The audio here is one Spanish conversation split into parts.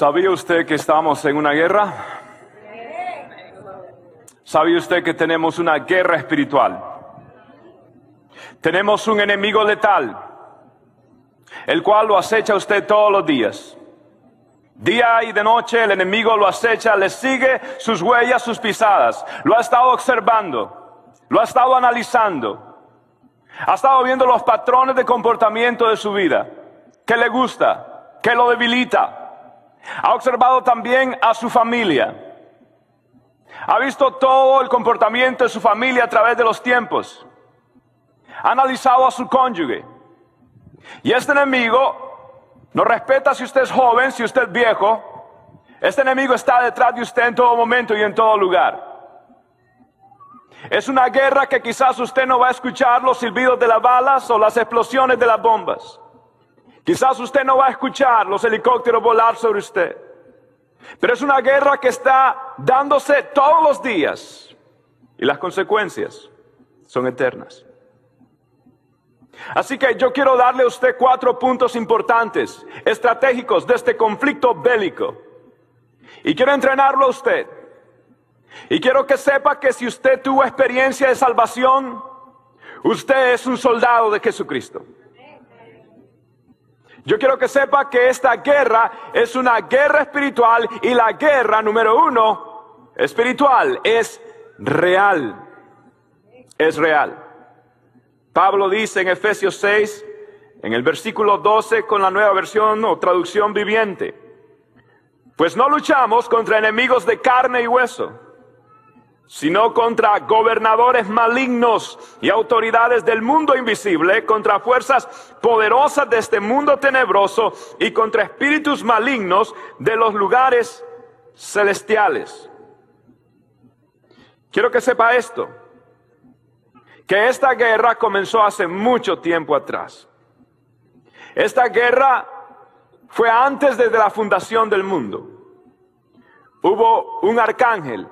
¿Sabía usted que estamos en una guerra? ¿Sabía usted que tenemos una guerra espiritual? Tenemos un enemigo letal, el cual lo acecha usted todos los días. Día y de noche el enemigo lo acecha, le sigue sus huellas, sus pisadas. Lo ha estado observando, lo ha estado analizando. Ha estado viendo los patrones de comportamiento de su vida. ¿Qué le gusta? ¿Qué lo debilita? Ha observado también a su familia. Ha visto todo el comportamiento de su familia a través de los tiempos. Ha analizado a su cónyuge. Y este enemigo no respeta si usted es joven, si usted es viejo. Este enemigo está detrás de usted en todo momento y en todo lugar. Es una guerra que quizás usted no va a escuchar los silbidos de las balas o las explosiones de las bombas. Quizás usted no va a escuchar los helicópteros volar sobre usted. Pero es una guerra que está dándose todos los días. Y las consecuencias son eternas. Así que yo quiero darle a usted cuatro puntos importantes, estratégicos de este conflicto bélico. Y quiero entrenarlo a usted. Y quiero que sepa que si usted tuvo experiencia de salvación, usted es un soldado de Jesucristo. Yo quiero que sepa que esta guerra es una guerra espiritual y la guerra número uno espiritual es real. Es real. Pablo dice en Efesios 6, en el versículo 12 con la nueva versión o traducción viviente, pues no luchamos contra enemigos de carne y hueso sino contra gobernadores malignos y autoridades del mundo invisible, contra fuerzas poderosas de este mundo tenebroso y contra espíritus malignos de los lugares celestiales. Quiero que sepa esto, que esta guerra comenzó hace mucho tiempo atrás. Esta guerra fue antes desde la fundación del mundo. Hubo un arcángel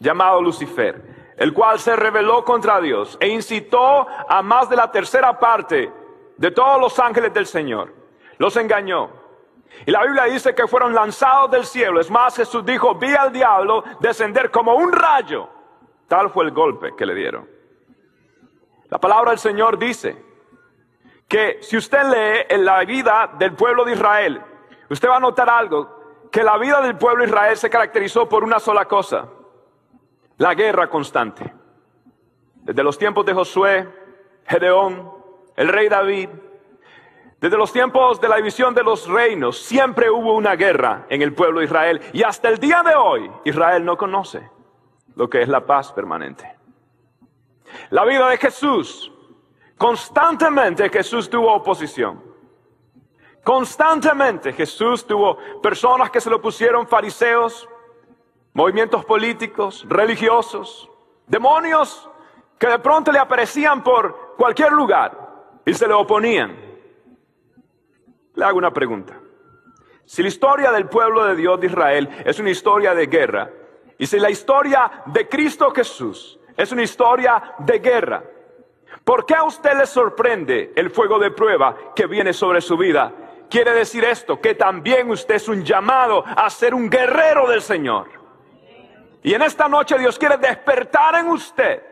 llamado Lucifer, el cual se rebeló contra Dios e incitó a más de la tercera parte de todos los ángeles del Señor. Los engañó. Y la Biblia dice que fueron lanzados del cielo. Es más, Jesús dijo, vi al diablo descender como un rayo. Tal fue el golpe que le dieron. La palabra del Señor dice que si usted lee en la vida del pueblo de Israel, usted va a notar algo, que la vida del pueblo de Israel se caracterizó por una sola cosa, la guerra constante. Desde los tiempos de Josué, Gedeón, el rey David, desde los tiempos de la división de los reinos, siempre hubo una guerra en el pueblo de Israel. Y hasta el día de hoy, Israel no conoce lo que es la paz permanente. La vida de Jesús, constantemente Jesús tuvo oposición. Constantemente Jesús tuvo personas que se lo pusieron fariseos, movimientos políticos, religiosos, demonios que de pronto le aparecían por cualquier lugar y se le oponían. Le hago una pregunta. Si la historia del pueblo de Dios de Israel es una historia de guerra, y si la historia de Cristo Jesús es una historia de guerra, ¿por qué a usted le sorprende el fuego de prueba que viene sobre su vida? Quiere decir esto, que también usted es un llamado a ser un guerrero del Señor. Y en esta noche Dios quiere despertar en usted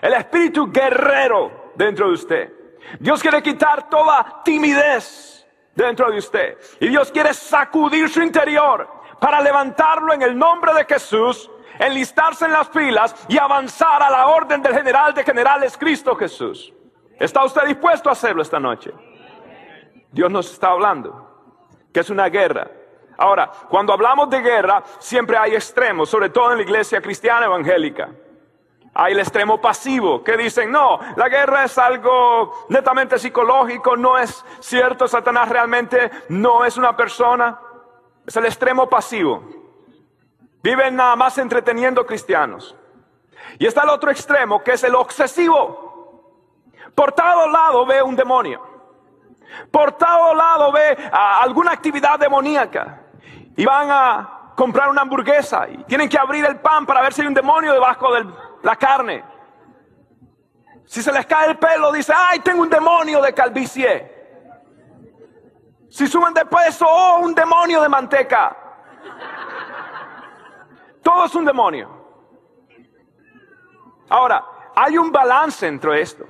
el espíritu guerrero dentro de usted. Dios quiere quitar toda timidez dentro de usted. Y Dios quiere sacudir su interior para levantarlo en el nombre de Jesús, enlistarse en las filas y avanzar a la orden del general de generales Cristo Jesús. ¿Está usted dispuesto a hacerlo esta noche? Dios nos está hablando que es una guerra Ahora, cuando hablamos de guerra, siempre hay extremos, sobre todo en la iglesia cristiana evangélica. Hay el extremo pasivo que dicen, no, la guerra es algo netamente psicológico, no es cierto, Satanás realmente no es una persona. Es el extremo pasivo. Viven nada más entreteniendo cristianos. Y está el otro extremo que es el obsesivo. Por todo lado ve un demonio. Por todo lado ve alguna actividad demoníaca. Y van a comprar una hamburguesa y tienen que abrir el pan para ver si hay un demonio debajo de la carne. Si se les cae el pelo, dice, ay, tengo un demonio de calvicie. Si suben de peso, oh, un demonio de manteca. Todo es un demonio. Ahora, hay un balance entre esto.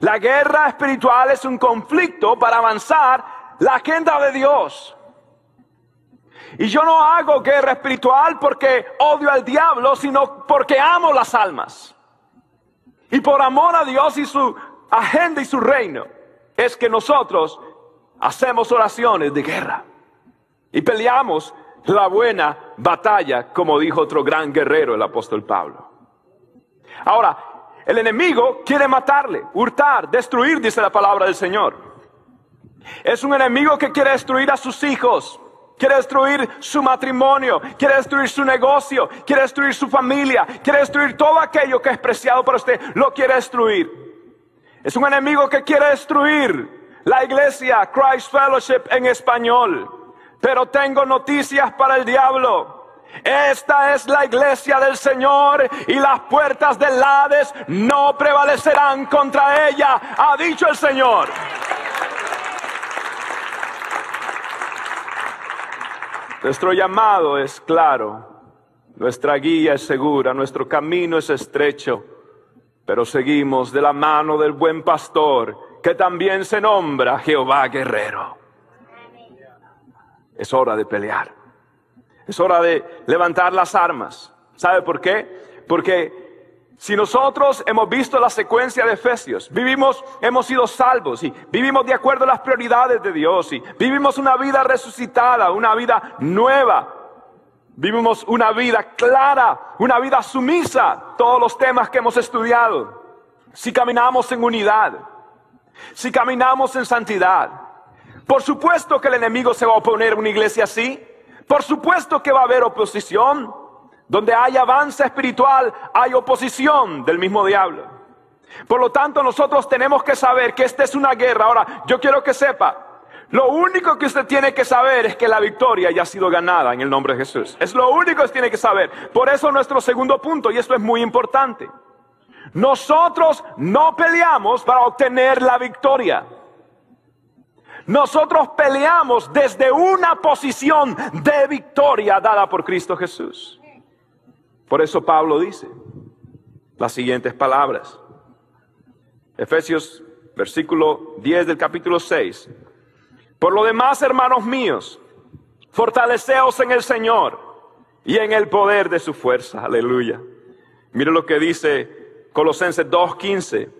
La guerra espiritual es un conflicto para avanzar la agenda de Dios. Y yo no hago guerra espiritual porque odio al diablo, sino porque amo las almas. Y por amor a Dios y su agenda y su reino, es que nosotros hacemos oraciones de guerra. Y peleamos la buena batalla, como dijo otro gran guerrero, el apóstol Pablo. Ahora, el enemigo quiere matarle, hurtar, destruir, dice la palabra del Señor. Es un enemigo que quiere destruir a sus hijos, quiere destruir su matrimonio, quiere destruir su negocio, quiere destruir su familia, quiere destruir todo aquello que es preciado para usted, lo quiere destruir. Es un enemigo que quiere destruir la iglesia Christ Fellowship en español. Pero tengo noticias para el diablo. Esta es la iglesia del Señor y las puertas del Hades no prevalecerán contra ella, ha dicho el Señor. Nuestro llamado es claro, nuestra guía es segura, nuestro camino es estrecho, pero seguimos de la mano del buen pastor que también se nombra Jehová guerrero. Es hora de pelear. Es hora de levantar las armas. ¿Sabe por qué? Porque si nosotros hemos visto la secuencia de Efesios, vivimos, hemos sido salvos y vivimos de acuerdo a las prioridades de Dios y vivimos una vida resucitada, una vida nueva, vivimos una vida clara, una vida sumisa, todos los temas que hemos estudiado. Si caminamos en unidad, si caminamos en santidad, por supuesto que el enemigo se va a oponer a una iglesia así. Por supuesto que va a haber oposición. Donde hay avance espiritual, hay oposición del mismo diablo. Por lo tanto, nosotros tenemos que saber que esta es una guerra. Ahora, yo quiero que sepa, lo único que usted tiene que saber es que la victoria ya ha sido ganada en el nombre de Jesús. Es lo único que usted tiene que saber. Por eso nuestro segundo punto, y esto es muy importante. Nosotros no peleamos para obtener la victoria. Nosotros peleamos desde una posición de victoria dada por Cristo Jesús. Por eso Pablo dice las siguientes palabras. Efesios versículo 10 del capítulo 6. Por lo demás, hermanos míos, fortaleceos en el Señor y en el poder de su fuerza. Aleluya. Mire lo que dice Colosenses 2.15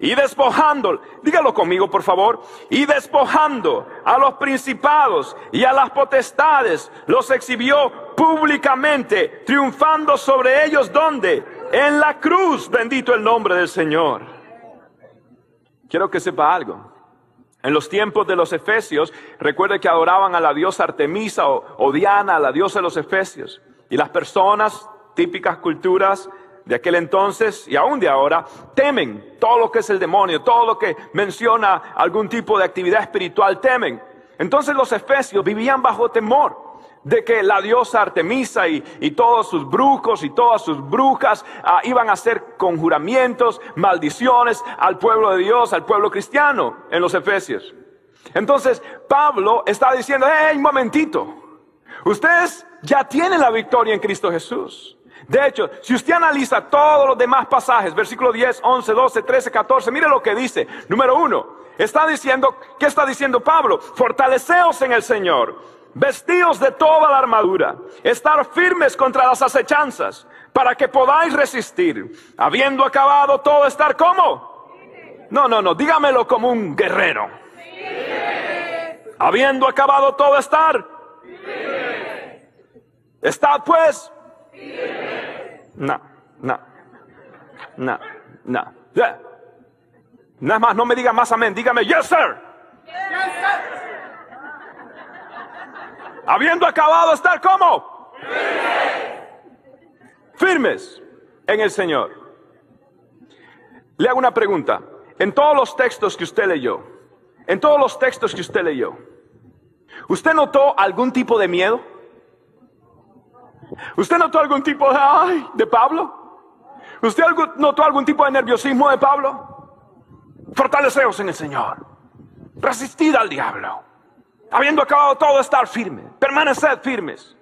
y despojando, dígalo conmigo por favor, y despojando a los principados y a las potestades, los exhibió públicamente, triunfando sobre ellos donde? En la cruz, bendito el nombre del Señor. Quiero que sepa algo. En los tiempos de los efesios, recuerde que adoraban a la diosa Artemisa o, o Diana, a la diosa de los efesios. Y las personas, típicas culturas, de aquel entonces y aún de ahora temen todo lo que es el demonio, todo lo que menciona algún tipo de actividad espiritual, temen. Entonces los efesios vivían bajo temor de que la diosa Artemisa y, todos sus brujos y todas sus brujas ah, iban a hacer conjuramientos, maldiciones al pueblo de Dios, al pueblo cristiano en los efesios. Entonces Pablo está diciendo, hey, un momentito, ustedes ya tienen la victoria en Cristo Jesús. De hecho, si usted analiza todos los demás pasajes, versículo 10, 11, 12, 13, 14, mire lo que dice. Número uno, está diciendo, ¿qué está diciendo Pablo? Fortaleceos en el Señor, vestidos de toda la armadura, estar firmes contra las acechanzas, para que podáis resistir, habiendo acabado todo, estar como. No, no, no, dígamelo como un guerrero. Habiendo acabado todo, estar. Estad pues no. No. No. No. Yeah. Nada más, no me diga más amén, dígame. Yes, sir. Habiendo acabado estar como firmes en el Señor. Le hago una pregunta. En todos los textos que usted leyó, en todos los textos que usted leyó, ¿usted notó algún tipo de miedo? ¿Usted notó algún tipo de, ay, de Pablo? ¿Usted notó algún tipo de nerviosismo de Pablo? Fortaleceos en el Señor. Resistid al diablo. Habiendo acabado todo, estar firme. Permaneced firmes.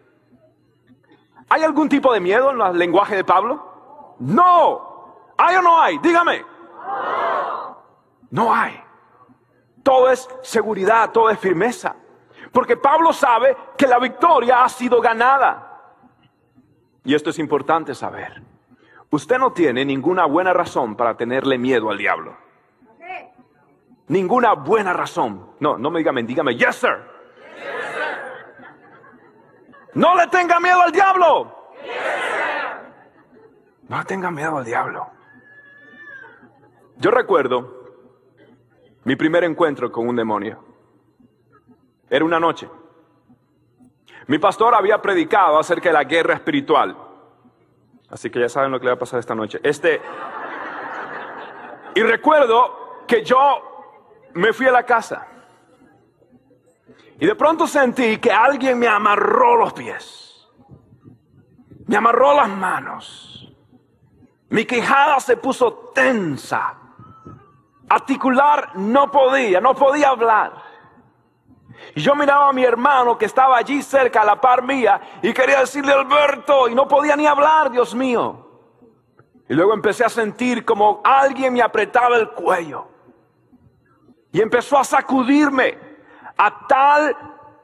¿Hay algún tipo de miedo en el lenguaje de Pablo? No. ¿Hay o no hay? Dígame. No hay. Todo es seguridad, todo es firmeza. Porque Pablo sabe que la victoria ha sido ganada. Y esto es importante saber. Usted no tiene ninguna buena razón para tenerle miedo al diablo. Ninguna buena razón. No, no me dígame, dígame, yes sir. No le tenga miedo al diablo. No le tenga miedo al diablo. Yo recuerdo mi primer encuentro con un demonio. Era una noche. Mi pastor había predicado acerca de la guerra espiritual. Así que ya saben lo que le va a pasar esta noche. Este. Y recuerdo que yo me fui a la casa. Y de pronto sentí que alguien me amarró los pies. Me amarró las manos. Mi quejada se puso tensa. Articular no podía, no podía hablar. Y yo miraba a mi hermano que estaba allí cerca, a la par mía, y quería decirle Alberto, y no podía ni hablar, Dios mío. Y luego empecé a sentir como alguien me apretaba el cuello. Y empezó a sacudirme a tal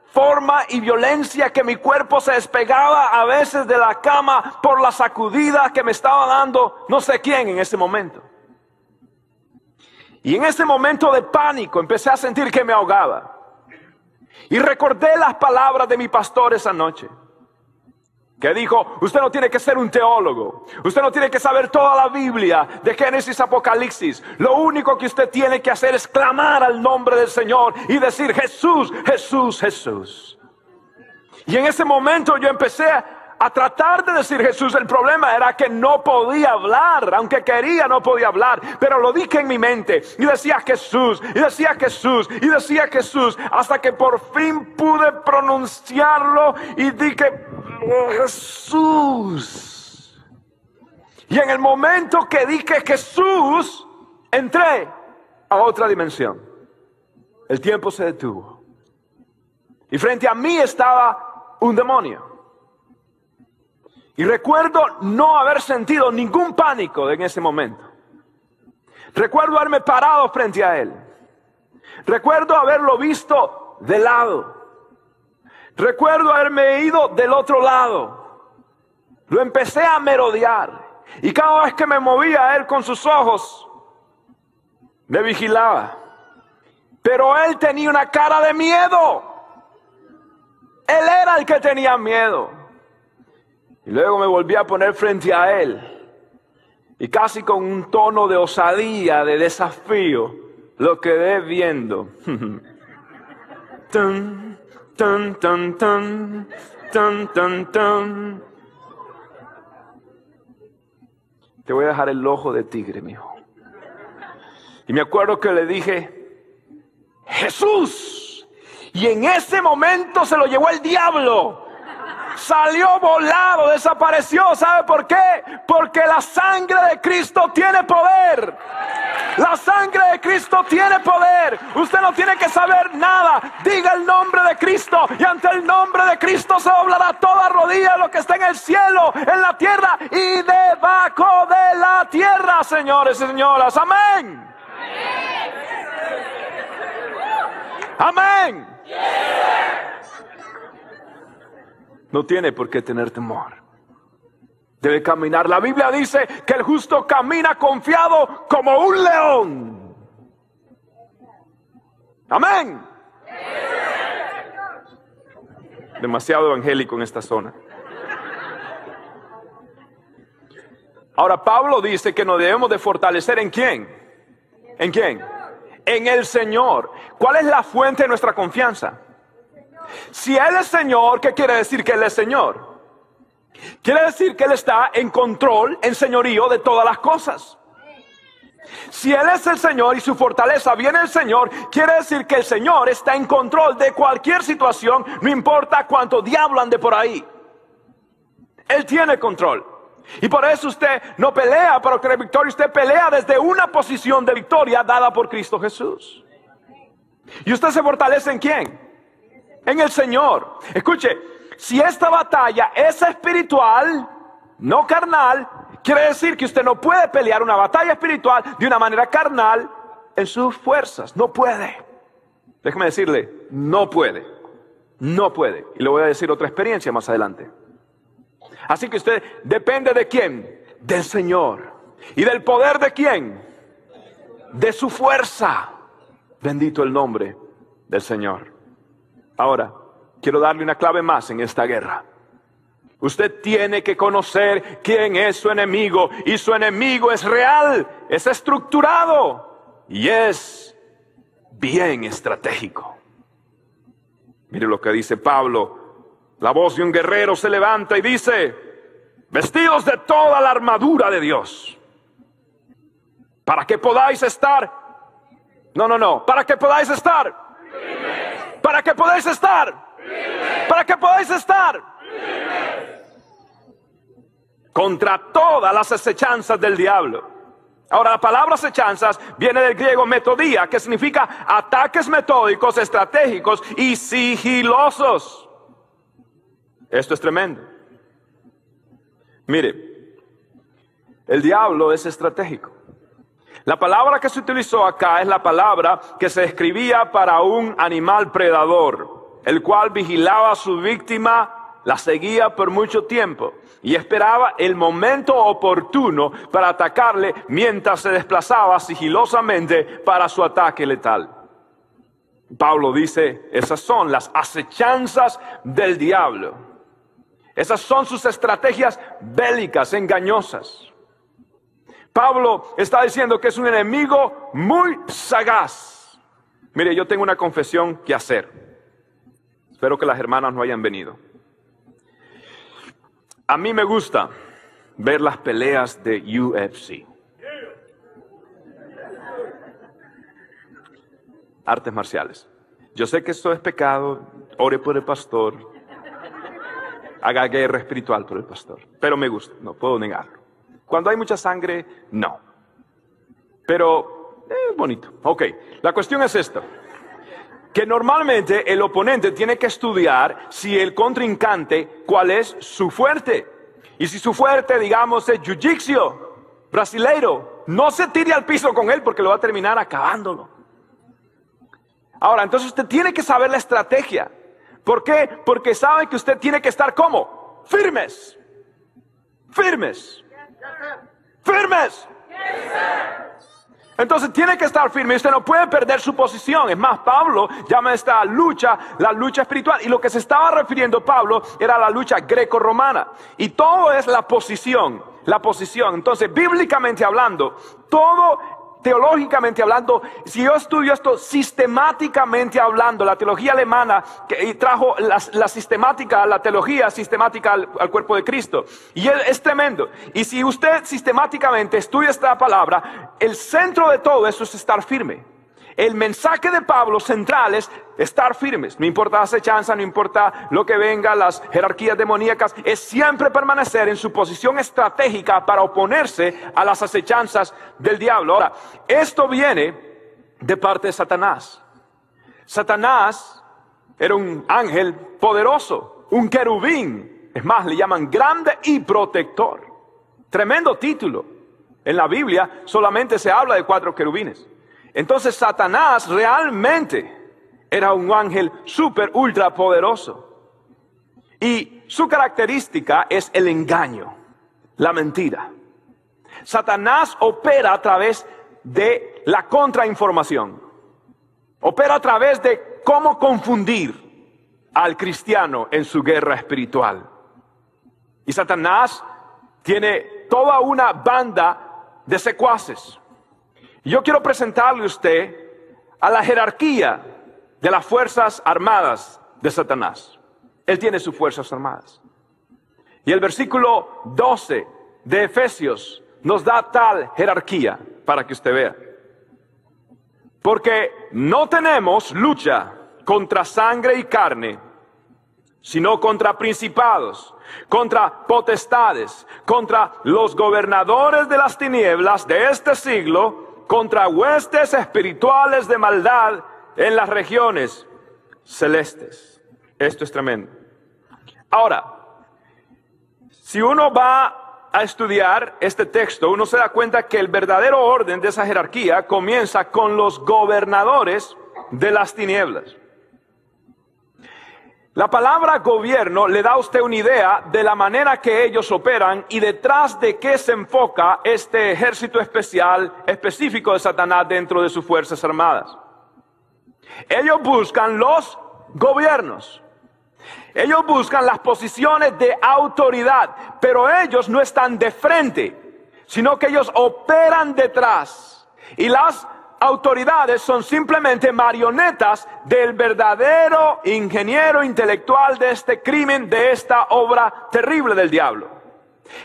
forma y violencia que mi cuerpo se despegaba a veces de la cama por la sacudida que me estaba dando no sé quién en ese momento. Y en ese momento de pánico empecé a sentir que me ahogaba. Y recordé las palabras de mi pastor esa noche. Que dijo, usted no tiene que ser un teólogo, usted no tiene que saber toda la Biblia de Génesis Apocalipsis. Lo único que usted tiene que hacer es clamar al nombre del Señor y decir Jesús, Jesús, Jesús. Y en ese momento yo empecé a tratar de decir Jesús. El problema era que no podía hablar, aunque quería no podía hablar, pero lo dije en mi mente y decía Jesús, y decía Jesús, y decía Jesús, hasta que por fin pude pronunciarlo y dije Jesús. Y en el momento que dije Jesús, entré a otra dimensión. El tiempo se detuvo. Y frente a mí estaba un demonio. Y recuerdo no haber sentido ningún pánico en ese momento. Recuerdo haberme parado frente a él. Recuerdo haberlo visto de lado. Recuerdo haberme ido del otro lado. Lo empecé a merodear. Y cada vez que me movía él con sus ojos, me vigilaba. Pero él tenía una cara de miedo. Él era el que tenía miedo. Y luego me volví a poner frente a él. Y casi con un tono de osadía, de desafío, lo quedé viendo. Te voy a dejar el ojo de tigre, mi hijo. Y me acuerdo que le dije, Jesús. Y en ese momento se lo llevó el diablo salió volado, desapareció. ¿Sabe por qué? Porque la sangre de Cristo tiene poder. La sangre de Cristo tiene poder. Usted no tiene que saber nada. Diga el nombre de Cristo y ante el nombre de Cristo se doblará toda rodilla lo que está en el cielo, en la tierra y debajo de la tierra, señores y señoras. Amén. Amén. No tiene por qué tener temor. Debe caminar. La Biblia dice que el justo camina confiado como un león. Amén. Demasiado evangélico en esta zona. Ahora Pablo dice que nos debemos de fortalecer en quién? ¿En quién? En el Señor. ¿Cuál es la fuente de nuestra confianza? Si Él es Señor, ¿qué quiere decir que Él es Señor? Quiere decir que Él está en control, en señorío de todas las cosas. Si Él es el Señor y su fortaleza viene el Señor, quiere decir que el Señor está en control de cualquier situación, no importa cuánto diablo ande por ahí. Él tiene control. Y por eso usted no pelea para obtener victoria, usted pelea desde una posición de victoria dada por Cristo Jesús. ¿Y usted se fortalece en quién? En el Señor. Escuche, si esta batalla es espiritual, no carnal, quiere decir que usted no puede pelear una batalla espiritual de una manera carnal en sus fuerzas. No puede. Déjeme decirle, no puede. No puede. Y le voy a decir otra experiencia más adelante. Así que usted depende de quién? Del Señor. ¿Y del poder de quién? De su fuerza. Bendito el nombre del Señor. Ahora, quiero darle una clave más en esta guerra. Usted tiene que conocer quién es su enemigo y su enemigo es real, es estructurado y es bien estratégico. Mire lo que dice Pablo la voz de un guerrero se levanta y dice, vestidos de toda la armadura de Dios, para que podáis estar, no, no, no, para que podáis estar, para que podáis estar, para que podáis estar contra todas las acechanzas del diablo. Ahora, la palabra acechanzas viene del griego metodía, que significa ataques metódicos, estratégicos y sigilosos. Esto es tremendo. Mire, el diablo es estratégico. La palabra que se utilizó acá es la palabra que se escribía para un animal predador, el cual vigilaba a su víctima, la seguía por mucho tiempo y esperaba el momento oportuno para atacarle mientras se desplazaba sigilosamente para su ataque letal. Pablo dice, esas son las acechanzas del diablo. Esas son sus estrategias bélicas, engañosas. Pablo está diciendo que es un enemigo muy sagaz. Mire, yo tengo una confesión que hacer. Espero que las hermanas no hayan venido. A mí me gusta ver las peleas de UFC. Artes marciales. Yo sé que esto es pecado, ore por el pastor, haga guerra espiritual por el pastor. Pero me gusta, no puedo negarlo. Cuando hay mucha sangre, no. Pero, eh, bonito. Ok, la cuestión es esto. Que normalmente el oponente tiene que estudiar si el contrincante, cuál es su fuerte. Y si su fuerte, digamos, es jiu-jitsu, brasileiro, no se tire al piso con él porque lo va a terminar acabándolo. Ahora, entonces usted tiene que saber la estrategia. ¿Por qué? Porque sabe que usted tiene que estar como firmes. Firmes. Firmes. Entonces tiene que estar firme. Usted no puede perder su posición. Es más, Pablo llama esta lucha la lucha espiritual. Y lo que se estaba refiriendo Pablo era la lucha greco-romana. Y todo es la posición. La posición. Entonces, bíblicamente hablando, todo teológicamente hablando, si yo estudio esto sistemáticamente hablando, la teología alemana que trajo la, sistemática, la teología sistemática al, cuerpo de Cristo. Y es tremendo. Y si usted sistemáticamente estudia esta palabra, el centro de todo eso es estar firme. El mensaje de Pablo central es estar firmes. No importa la acechanza, no importa lo que venga, las jerarquías demoníacas, es siempre permanecer en su posición estratégica para oponerse a las acechanzas del diablo. Ahora, esto viene de parte de Satanás. Satanás era un ángel poderoso, un querubín. Es más, le llaman grande y protector. Tremendo título. En la Biblia solamente se habla de cuatro querubines. Entonces Satanás realmente era un ángel súper, ultra poderoso. Y su característica es el engaño, la mentira. Satanás opera a través de la contrainformación. Opera a través de cómo confundir al cristiano en su guerra espiritual. Y Satanás tiene toda una banda de secuaces. Yo quiero presentarle a usted a la jerarquía de las fuerzas armadas de Satanás. Él tiene sus fuerzas armadas. Y el versículo 12 de Efesios nos da tal jerarquía para que usted vea. Porque no tenemos lucha contra sangre y carne, sino contra principados, contra potestades, contra los gobernadores de las tinieblas de este siglo, contra huestes espirituales de maldad en las regiones celestes. Esto es tremendo. Ahora, si uno va a estudiar este texto, uno se da cuenta que el verdadero orden de esa jerarquía comienza con los gobernadores de las tinieblas. La palabra gobierno le da a usted una idea de la manera que ellos operan y detrás de qué se enfoca este ejército especial específico de Satanás dentro de sus fuerzas armadas. Ellos buscan los gobiernos. Ellos buscan las posiciones de autoridad, pero ellos no están de frente, sino que ellos operan detrás. Y las autoridades son simplemente marionetas del verdadero ingeniero intelectual de este crimen, de esta obra terrible del diablo.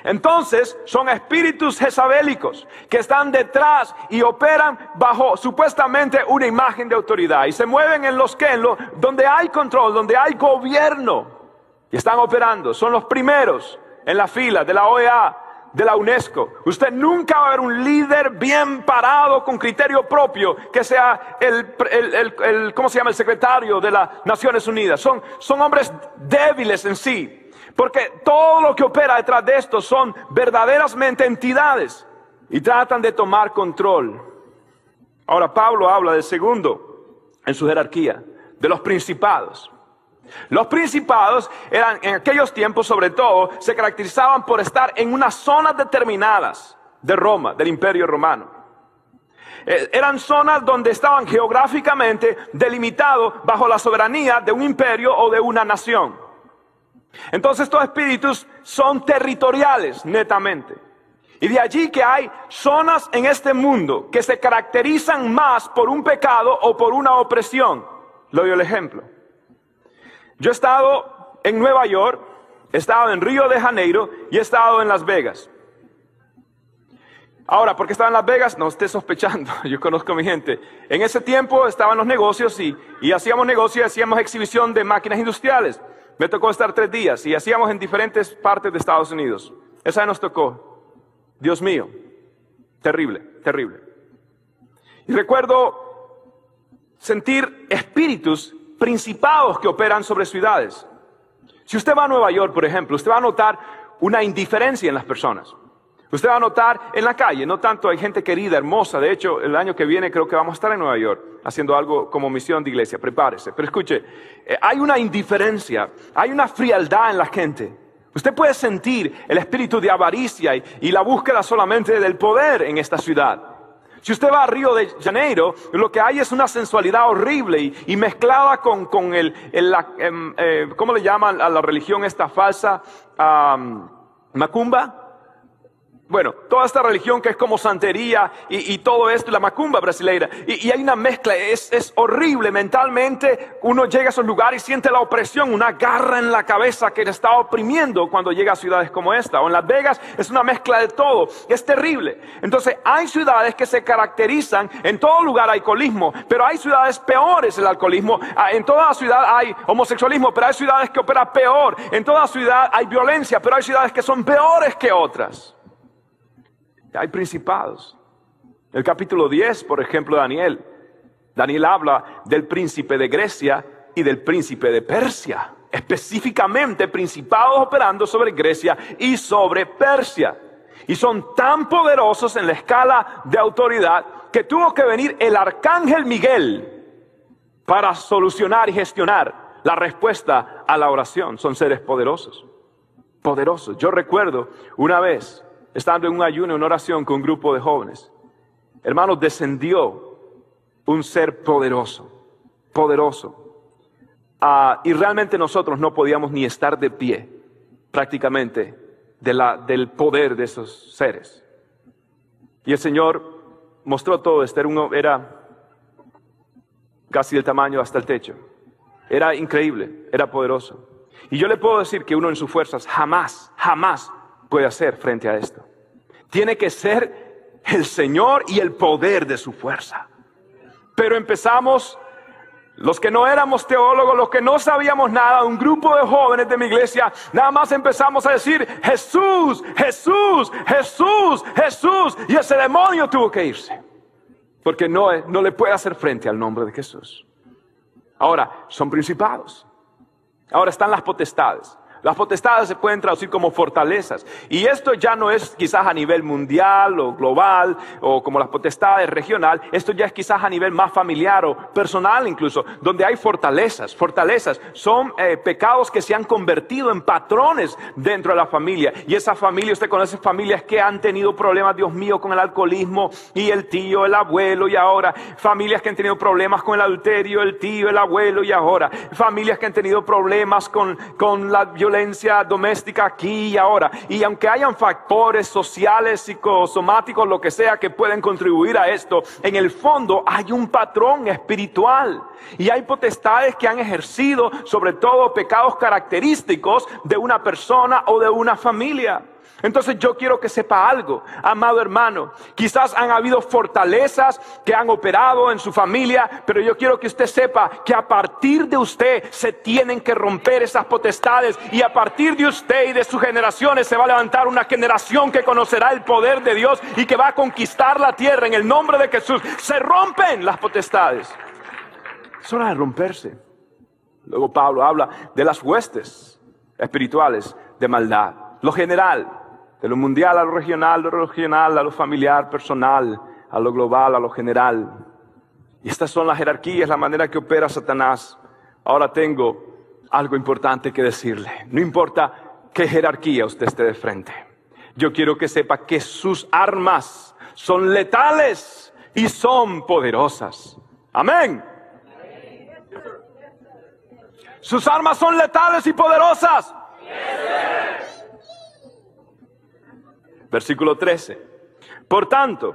Entonces son espíritus jezabélicos que están detrás y operan bajo supuestamente una imagen de autoridad. Y se mueven en los que, donde hay control, donde hay gobierno. Y están operando. Son los primeros en la fila de la OEA, de la UNESCO. Usted nunca va a ver un líder bien parado con criterio propio que sea el, el, ¿cómo se llama? El secretario de las Naciones Unidas. Son, son hombres débiles en sí porque todo lo que opera detrás de esto son verdaderamente entidades y tratan de tomar control. Ahora Pablo habla del segundo en su jerarquía, de los principados. Los principados eran en aquellos tiempos sobre todo se caracterizaban por estar en unas zonas determinadas de Roma, del imperio romano. Eh, eran zonas donde estaban geográficamente delimitados bajo la soberanía de un imperio o de una nación. Entonces estos espíritus son territoriales, netamente. Y de allí que hay zonas en este mundo que se caracterizan más por un pecado o por una opresión. Le doy el ejemplo. Yo he estado en Nueva York, he estado en Río de Janeiro y he estado en Las Vegas. Ahora, ¿por qué estaba en Las Vegas? No esté sospechando, yo conozco a mi gente. En ese tiempo estaban los negocios y, y hacíamos negocios y hacíamos exhibición de máquinas industriales. Me tocó estar tres días y hacíamos en diferentes partes de Estados Unidos. Esa nos tocó. Dios mío, terrible, terrible. Y recuerdo sentir espíritus principados que operan sobre ciudades. Si usted va a Nueva York, por ejemplo, usted va a notar una indiferencia en las personas. Usted va a notar en la calle, no tanto hay gente querida, hermosa. De hecho, el año que viene creo que vamos a estar en Nueva York haciendo algo como misión de iglesia. Prepárese. Pero escuche, eh, hay una indiferencia, hay una frialdad en la gente. Usted puede sentir el espíritu de avaricia y, la búsqueda solamente del poder en esta ciudad. Si usted va a Río de Janeiro, lo que hay es una sensualidad horrible y, mezclada con, el, em, eh, ¿cómo le llaman a la religión esta falsa? macumba. Bueno, toda esta religión que es como santería y, todo esto, la macumba brasileira, y, hay una mezcla, es, es, horrible mentalmente, uno llega a esos lugares y siente la opresión, una garra en la cabeza que le está oprimiendo cuando llega a ciudades como esta, o en Las Vegas es una mezcla de todo, es terrible. Entonces hay ciudades que se caracterizan, en todo lugar hay alcoholismo, pero hay ciudades peores el alcoholismo, ah, en toda ciudad hay homosexualismo, pero hay ciudades que operan peor, en toda ciudad hay violencia, pero hay ciudades que son peores que otras. Hay principados. El capítulo 10, por ejemplo, Daniel. Daniel habla del príncipe de Grecia y del príncipe de Persia. Específicamente principados operando sobre Grecia y sobre Persia. Y son tan poderosos en la escala de autoridad que tuvo que venir el arcángel Miguel para solucionar y gestionar la respuesta a la oración. Son seres poderosos. Poderosos. Yo recuerdo una vez estando en un ayuno, en oración con un grupo de jóvenes, hermanos, descendió un ser poderoso, poderoso. Ah, y realmente nosotros no podíamos ni estar de pie, prácticamente, del poder de esos seres. Y el Señor mostró todo esto, era, era casi del tamaño hasta el techo. Era increíble, era poderoso. Y yo le puedo decir que uno en sus fuerzas jamás, jamás puede hacer frente a esto. Tiene que ser el Señor y el poder de su fuerza. Pero empezamos, los que no éramos teólogos, los que no sabíamos nada, un grupo de jóvenes de mi iglesia, nada más empezamos a decir, Jesús, Jesús, Jesús, Jesús. Y ese demonio tuvo que irse. Porque no, no le puede hacer frente al nombre de Jesús. Ahora, son principados. Ahora están las potestades. Las potestades se pueden traducir como fortalezas. Y esto ya no es quizás a nivel mundial o global o como las potestades regional. Esto ya es quizás a nivel más familiar o personal incluso, donde hay fortalezas. Fortalezas son eh, pecados que se han convertido en patrones dentro de la familia. Y esa familia, usted conoce familias que han tenido problemas, Dios mío, con el alcoholismo y el tío, el abuelo y ahora. Familias que han tenido problemas con el adulterio, el tío, el abuelo y ahora. Familias que han tenido problemas con, con la violencia violencia doméstica aquí y ahora. Y aunque hayan factores sociales, psicosomáticos, lo que sea, que pueden contribuir a esto, en el fondo hay un patrón espiritual. Y hay potestades que han ejercido sobre todo pecados característicos de una persona o de una familia. Entonces yo quiero que sepa algo, amado hermano. Quizás han habido fortalezas que han operado en su familia, pero yo quiero que usted sepa que a partir de usted se tienen que romper esas potestades y a partir de usted y de sus generaciones se va a levantar una generación que conocerá el poder de Dios y que va a conquistar la tierra en el nombre de Jesús. Se rompen las potestades. Es hora de romperse. Luego Pablo habla de las huestes espirituales de maldad. Lo general, de lo mundial a lo regional, lo regional a lo familiar, personal, a lo global, a lo general. Y estas son las jerarquías, la manera que opera Satanás. Ahora tengo algo importante que decirle. No importa qué jerarquía usted esté de frente. Yo quiero que sepa que sus armas son letales y son poderosas. Amén. Sus armas son letales y poderosas. Versículo 13. Por tanto,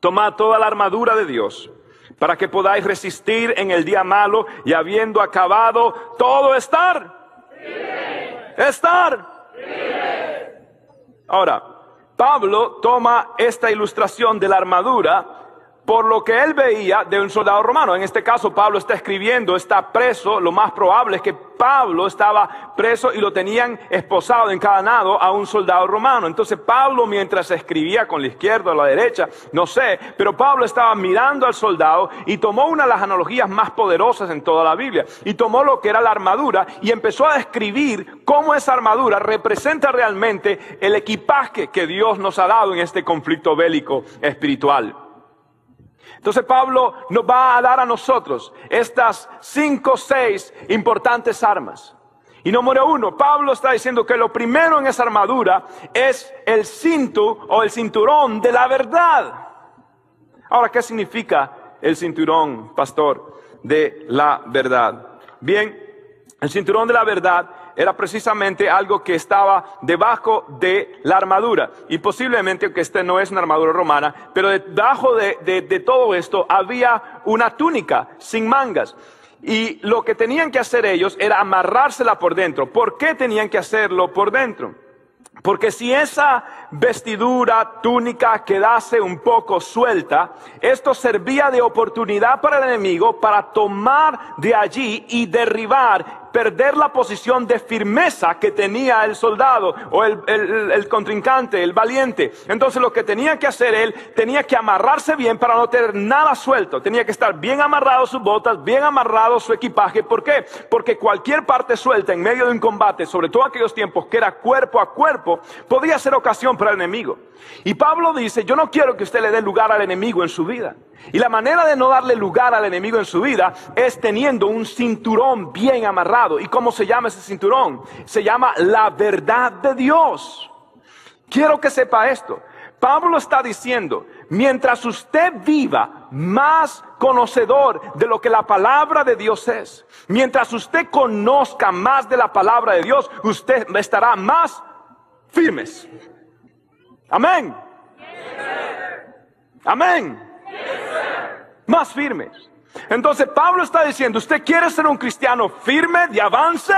tomad toda la armadura de Dios para que podáis resistir en el día malo y habiendo acabado todo estar. Estar. Ahora, Pablo toma esta ilustración de la armadura por lo que él veía de un soldado romano. En este caso, Pablo está escribiendo, está preso. Lo más probable es que Pablo estaba preso y lo tenían esposado, encadenado a un soldado romano. Entonces, Pablo, mientras escribía con la izquierda o la derecha, no sé, pero Pablo estaba mirando al soldado y tomó una de las analogías más poderosas en toda la Biblia. Y tomó lo que era la armadura y empezó a describir cómo esa armadura representa realmente el equipaje que Dios nos ha dado en este conflicto bélico espiritual. Entonces Pablo nos va a dar a nosotros estas cinco seis importantes armas. Y número uno, Pablo está diciendo que lo primero en esa armadura es el cinto o el cinturón de la verdad. Ahora, ¿qué significa el cinturón, pastor, de la verdad? Bien, el cinturón de la verdad era precisamente algo que estaba debajo de la armadura. Y posiblemente, que este no es una armadura romana, pero debajo de, de todo esto había una túnica sin mangas. Y lo que tenían que hacer ellos era amarrársela por dentro. ¿Por qué tenían que hacerlo por dentro? Porque si esa vestidura, túnica quedase un poco suelta, esto servía de oportunidad para el enemigo para tomar de allí y derribar perder la posición de firmeza que tenía el soldado o el, contrincante, el valiente. Entonces lo que tenía que hacer él, tenía que amarrarse bien para no tener nada suelto. Tenía que estar bien amarrado sus botas, bien amarrado su equipaje. ¿Por qué? Porque cualquier parte suelta en medio de un combate, sobre todo aquellos tiempos que era cuerpo a cuerpo, podía ser ocasión el enemigo. Y Pablo dice, yo no quiero que usted le dé lugar al enemigo en su vida. Y la manera de no darle lugar al enemigo en su vida es teniendo un cinturón bien amarrado. ¿Y cómo se llama ese cinturón? Se llama la verdad de Dios. Quiero que sepa esto. Pablo está diciendo, mientras usted viva más conocedor de lo que la palabra de Dios es, mientras usted conozca más de la palabra de Dios, usted estará más firmes. Amén. Amén. Más firmes. Entonces Pablo está diciendo, usted quiere ser un cristiano firme, de avance,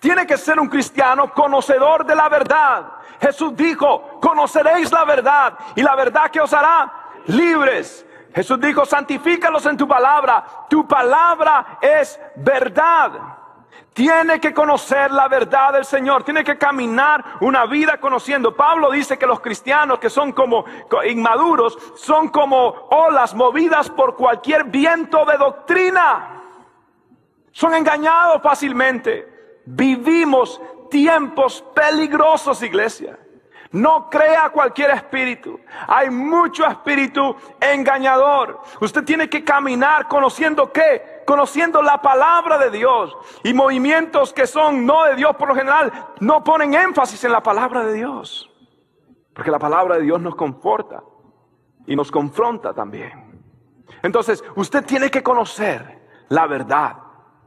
tiene que ser un cristiano conocedor de la verdad. Jesús dijo, conoceréis la verdad y la verdad que os hará libres. Jesús dijo, santifícalos en tu palabra. Tu palabra es verdad. Tiene que conocer la verdad del Señor, tiene que caminar una vida conociendo. Pablo dice que los cristianos que son como inmaduros son como olas movidas por cualquier viento de doctrina. Son engañados fácilmente. Vivimos tiempos peligrosos, iglesia. No crea cualquier espíritu. Hay mucho espíritu engañador. Usted tiene que caminar conociendo qué? Conociendo la palabra de Dios. Y movimientos que son no de Dios por lo general no ponen énfasis en la palabra de Dios. Porque la palabra de Dios nos conforta y nos confronta también. Entonces, usted tiene que conocer la verdad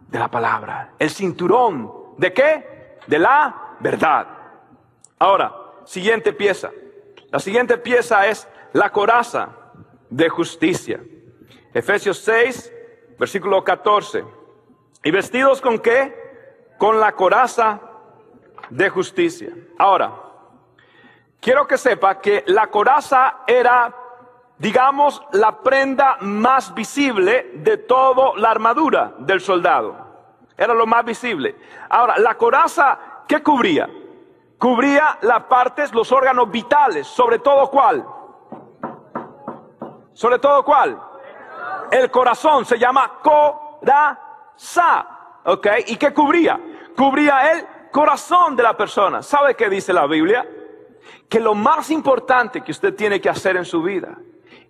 de la palabra. El cinturón de qué? De la verdad. Ahora, siguiente pieza. La siguiente pieza es la coraza de justicia. Efesios 6, versículo 14. ¿Y vestidos con qué? Con la coraza de justicia. Ahora, quiero que sepa que la coraza era, digamos, la prenda más visible de toda la armadura del soldado. Era lo más visible. Ahora, la coraza, ¿qué cubría? Cubría las partes, los órganos vitales, sobre todo cuál. Sobre todo cuál. El corazón se llama coraza. ¿Ok? ¿Y qué cubría? Cubría el corazón de la persona. ¿Sabe qué dice la Biblia? Que lo más importante que usted tiene que hacer en su vida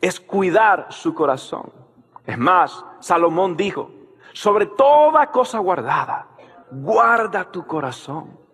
es cuidar su corazón. Es más, Salomón dijo, sobre toda cosa guardada, guarda tu corazón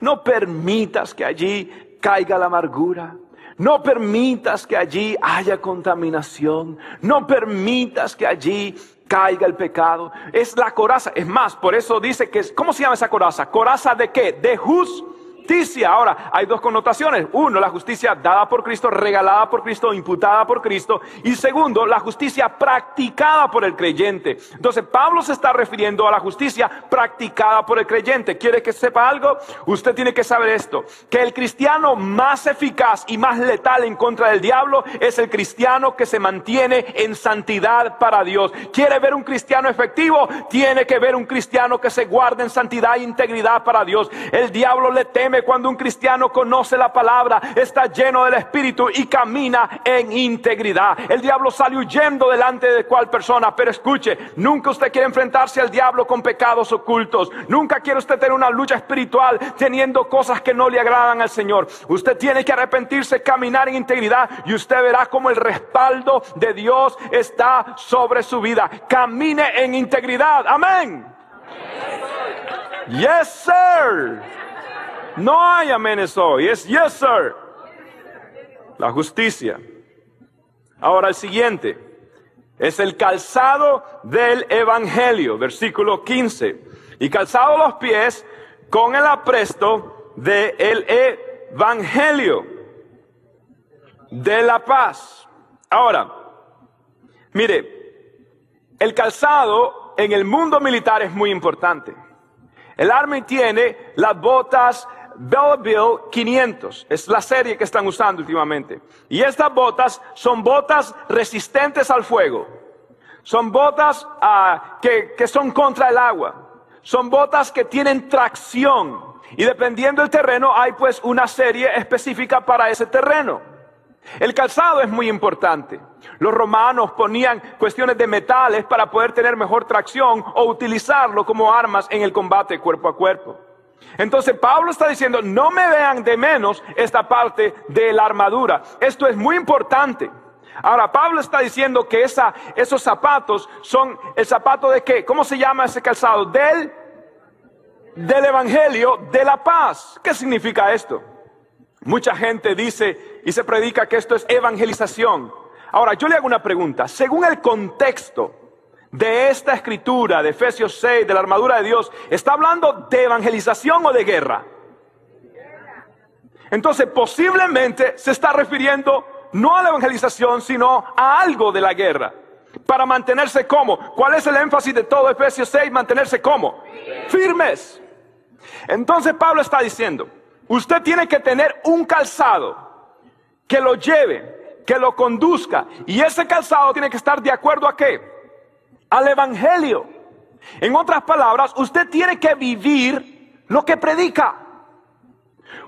no permitas que allí caiga la amargura. No permitas que allí haya contaminación. No permitas que allí caiga el pecado. Es la coraza. Es más, por eso dice que, ¿cómo se llama esa coraza? ¿Coraza de qué? De justicia justicia. Ahora, hay dos connotaciones. Uno, la justicia dada por Cristo, regalada por Cristo, imputada por Cristo. Y segundo, la justicia practicada por el creyente. Entonces, Pablo se está refiriendo a la justicia practicada por el creyente. ¿Quiere que sepa algo? Usted tiene que saber esto, que el cristiano más eficaz y más letal en contra del diablo es el cristiano que se mantiene en santidad para Dios. ¿Quiere ver un cristiano efectivo? Tiene que ver un cristiano que se guarda en santidad e integridad para Dios. El diablo le teme cuando un cristiano conoce la palabra, está lleno del Espíritu y camina en integridad. El diablo sale huyendo delante de cual persona, pero escuche, nunca usted quiere enfrentarse al diablo con pecados ocultos. Nunca quiere usted tener una lucha espiritual teniendo cosas que no le agradan al Señor. Usted tiene que arrepentirse, caminar en integridad y usted verá como el respaldo de Dios está sobre su vida. Camine en integridad. Amén. Yes, sir. No hay amenes hoy, es yes, sir. La justicia. Ahora el siguiente es el calzado del Evangelio, versículo 15. Y calzado los pies con el apresto del Evangelio de la paz. Ahora, mire, el calzado en el mundo militar es muy importante. El Army tiene las botas Belleville 500. Es la serie que están usando últimamente. Y estas botas son botas resistentes al fuego. Son botas ah, que, que son contra el agua. Son botas que tienen tracción. Y dependiendo del terreno hay pues una serie específica para ese terreno. El calzado es muy importante. Los romanos ponían cuestiones de metales para poder tener mejor tracción o utilizarlo como armas en el combate cuerpo a cuerpo. Entonces Pablo está diciendo, no me vean de menos esta parte de la armadura. Esto es muy importante. Ahora, Pablo está diciendo que esos zapatos son el zapato de qué? ¿Cómo se llama ese calzado? Del, del Evangelio de la paz. ¿Qué significa esto? Mucha gente dice y se predica que esto es evangelización. Ahora, yo le hago una pregunta. Según el contexto, de esta escritura de Efesios 6, de la armadura de Dios, ¿está hablando de evangelización o de guerra? Entonces posiblemente se está refiriendo no a la evangelización, sino a algo de la guerra. Para mantenerse como. ¿Cuál es el énfasis de todo Efesios 6? Mantenerse como. Firmes. Entonces Pablo está diciendo, usted tiene que tener un calzado que lo lleve, que lo conduzca. Y ese calzado tiene que estar de acuerdo a qué? Al Evangelio. En otras palabras, usted tiene que vivir lo que predica.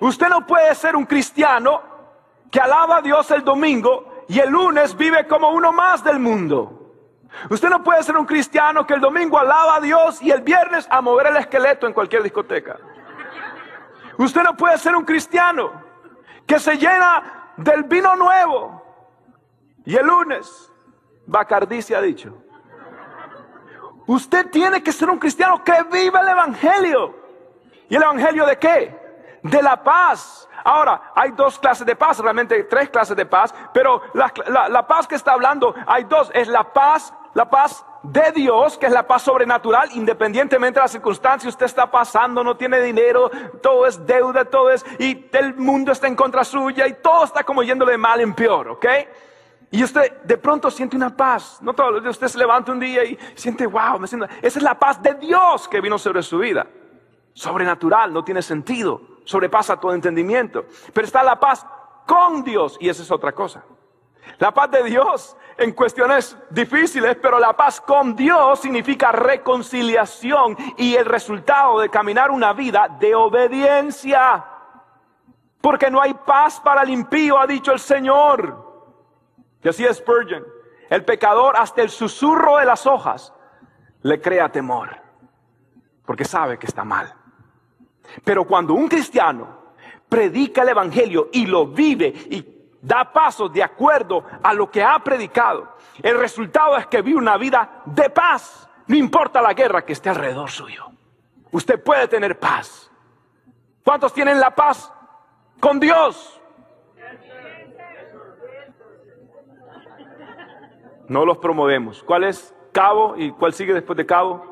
Usted no puede ser un cristiano que alaba a Dios el domingo y el lunes vive como uno más del mundo. Usted no puede ser un cristiano que el domingo alaba a Dios y el viernes a mover el esqueleto en cualquier discoteca. Usted no puede ser un cristiano que se llena del vino nuevo y el lunes Bacardí se ha dicho. Usted tiene que ser un cristiano que vive el evangelio. ¿Y el evangelio de qué? De la paz. Ahora, hay dos clases de paz, realmente tres clases de paz, pero la, paz que está hablando, hay dos, es la paz la paz de Dios, que es la paz sobrenatural, independientemente de las circunstancias, usted está pasando, no tiene dinero, todo es deuda, todo es, y el mundo está en contra suya, y todo está como yéndole mal en peor, ¿ok? Y usted de pronto siente una paz, no todos los días usted se levanta un día y siente, wow, me siento, esa es la paz de Dios que vino sobre su vida, sobrenatural, no tiene sentido, sobrepasa todo entendimiento, pero está la paz con Dios, y esa es otra cosa. La paz de Dios en cuestiones difíciles, pero la paz con Dios significa reconciliación y el resultado de caminar una vida de obediencia. Porque no hay paz para el impío, ha dicho el Señor. Y así es Spurgeon. El pecador hasta el susurro de las hojas le crea temor, porque sabe que está mal. Pero cuando un cristiano predica el Evangelio y lo vive y da pasos de acuerdo a lo que ha predicado, el resultado es que vive una vida de paz. No importa la guerra que esté alrededor suyo. Usted puede tener paz. ¿Cuántos tienen la paz con Dios? No los promovemos. ¿Cuál es Cabo y cuál sigue después de Cabo?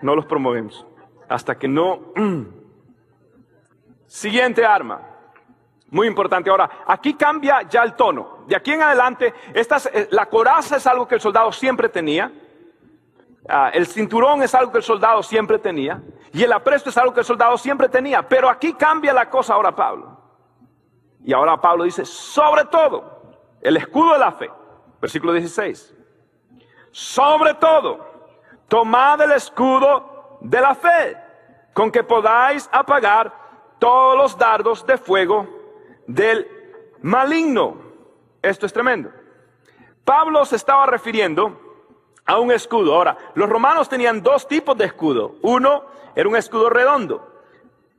No los promovemos. Hasta que no... Siguiente arma. Muy importante. Ahora, aquí cambia ya el tono. De aquí en adelante, eh, la coraza es algo que el soldado siempre tenía. Ah, el cinturón es algo que el soldado siempre tenía. Y el apresto es algo que el soldado siempre tenía. Pero aquí cambia la cosa ahora Pablo. Y ahora Pablo dice, sobre todo, el escudo de la fe. Versículo 16. Sobre todo, tomad el escudo de la fe, con que podáis apagar todos los dardos de fuego del maligno. Esto es tremendo. Pablo se estaba refiriendo a un escudo. Ahora, los romanos tenían dos tipos de escudo. Uno era un escudo redondo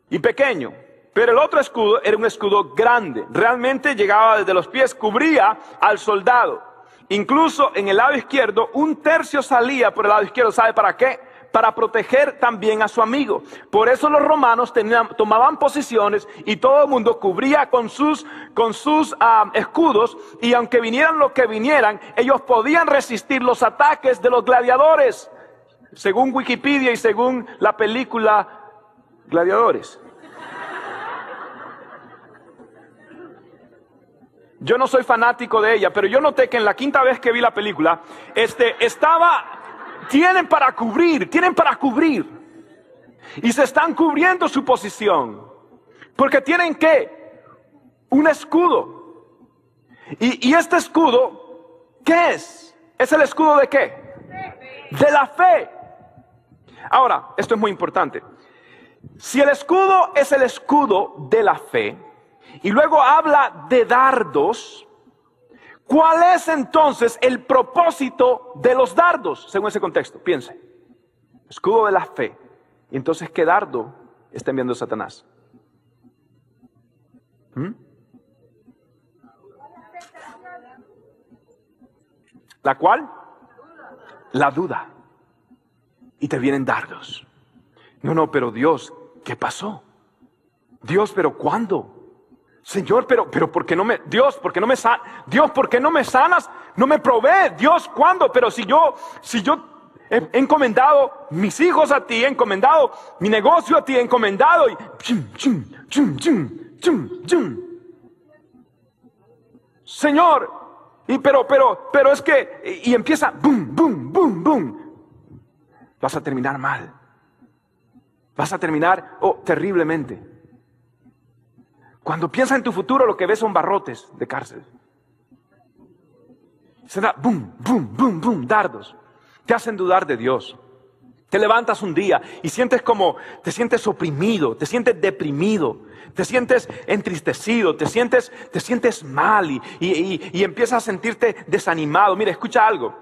y pequeño, pero el otro escudo era un escudo grande. Realmente llegaba desde los pies, cubría al soldado. Incluso en el lado izquierdo, un tercio salía por el lado izquierdo. ¿Sabe para qué? para proteger también a su amigo. Por eso los romanos tenían, tomaban posiciones y todo el mundo cubría con sus, ah, escudos y aunque vinieran lo que vinieran, ellos podían resistir los ataques de los gladiadores, según Wikipedia y según la película Gladiadores. Yo no soy fanático de ella, pero yo noté que en la quinta vez que vi la película, este, estaba tienen para cubrir, tienen para cubrir. Y se están cubriendo su posición. Porque tienen que un escudo. Y, y este escudo, ¿qué es? ¿Es el escudo de qué? De la fe. Ahora, esto es muy importante. Si el escudo es el escudo de la fe, y luego habla de dardos, ¿Cuál es entonces el propósito de los dardos, según ese contexto? Piense. Escudo de la fe. Y entonces, ¿qué dardo está enviando Satanás? ¿Mm? ¿La cual? La duda. Y te vienen dardos. No, no, pero Dios, ¿qué pasó? Dios, pero ¿cuándo? Señor, pero, pero ¿por qué no me, Dios, ¿por qué no me sanas? Dios, ¿por qué no me sanas? No me provee. Dios, ¿cuándo? Pero si yo, si yo He encomendado mis hijos a ti, he encomendado mi negocio a ti, he encomendado y... Señor, y pero, pero, pero es que, y empieza, boom, boom, boom, boom. Vas a terminar mal. Vas a terminar, oh, terriblemente. Cuando piensas en tu futuro, lo que ves son barrotes de cárcel. Se da, boom, boom, boom, boom, dardos. Te hacen dudar de Dios. Te levantas un día y sientes como, te sientes oprimido, te sientes deprimido, te sientes entristecido, te sientes, te sientes mal y, y empiezas a sentirte desanimado. Mira, escucha algo.